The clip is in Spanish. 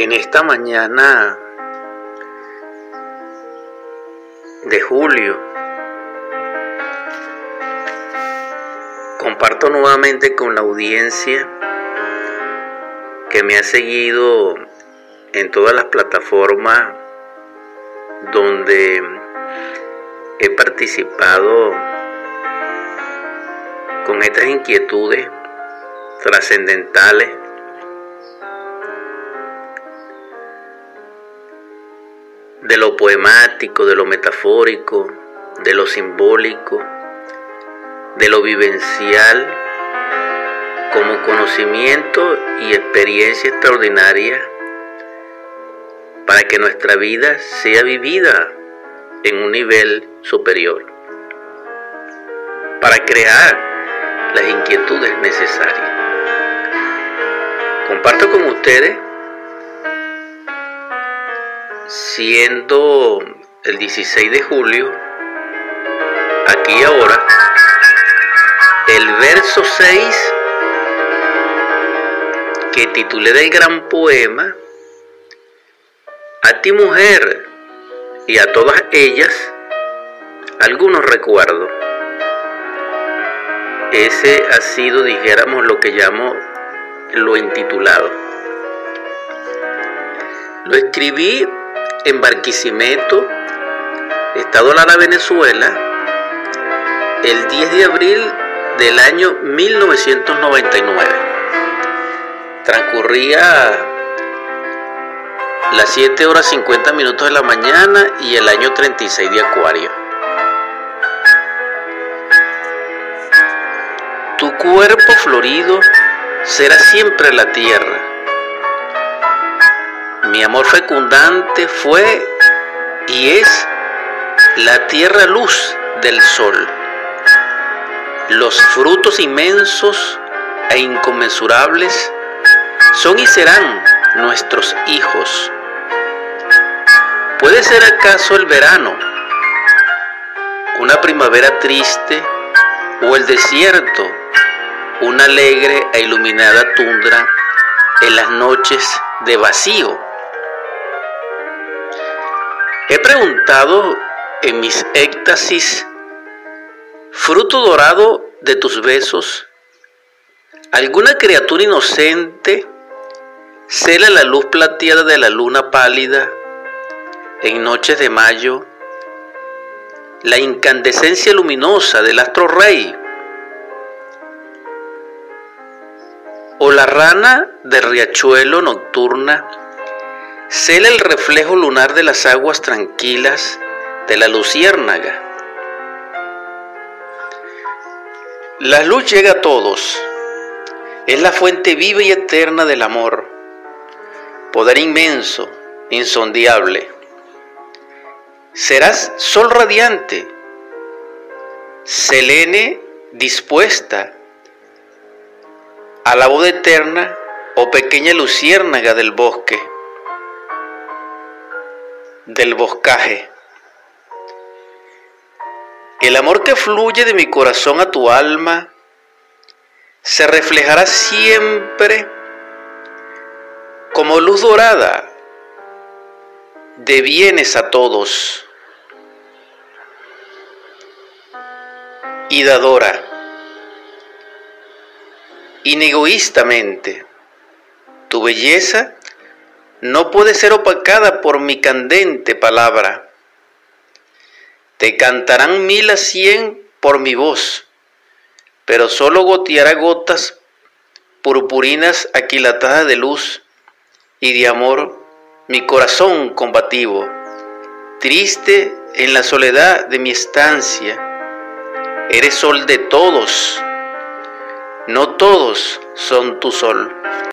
En esta mañana de julio, comparto nuevamente con la audiencia que me ha seguido en todas las plataformas donde he participado con estas inquietudes trascendentales de lo poemático, de lo metafórico, de lo simbólico, de lo vivencial, como conocimiento y experiencia extraordinaria para que nuestra vida sea vivida en un nivel superior, para crear las inquietudes necesarias. Comparto con ustedes siendo el 16 de julio, aquí ahora, el verso 6 que titulé del gran poema, a ti mujer y a todas ellas, algunos recuerdos. Ese ha sido, dijéramos, lo que llamo lo intitulado. Lo escribí en Barquisimeto, Estado Lara, Venezuela, el 10 de abril del año 1999. Transcurría las 7 horas 50 minutos de la mañana y el año 36 de Acuario. Tu cuerpo florido será siempre la tierra mi amor fecundante fue y es la tierra luz del sol. Los frutos inmensos e inconmensurables son y serán nuestros hijos. ¿Puede ser acaso el verano, una primavera triste o el desierto, una alegre e iluminada tundra en las noches de vacío? He preguntado en mis éxtasis, fruto dorado de tus besos, alguna criatura inocente cela la luz plateada de la luna pálida en noches de mayo, la incandescencia luminosa del astro rey, o la rana de riachuelo nocturna cela el reflejo lunar de las aguas tranquilas de la luciérnaga. La luz llega a todos, es la fuente viva y eterna del amor, poder inmenso, insondiable. Serás sol radiante, selene dispuesta a la voz eterna o pequeña luciérnaga del bosque del boscaje. El amor que fluye de mi corazón a tu alma se reflejará siempre como luz dorada de bienes a todos y dadora, inegoístamente. Tu belleza no puede ser opacada por mi candente palabra. Te cantarán mil a cien por mi voz, pero solo goteará gotas purpurinas aquilatadas de luz y de amor mi corazón combativo, triste en la soledad de mi estancia. Eres sol de todos, no todos son tu sol.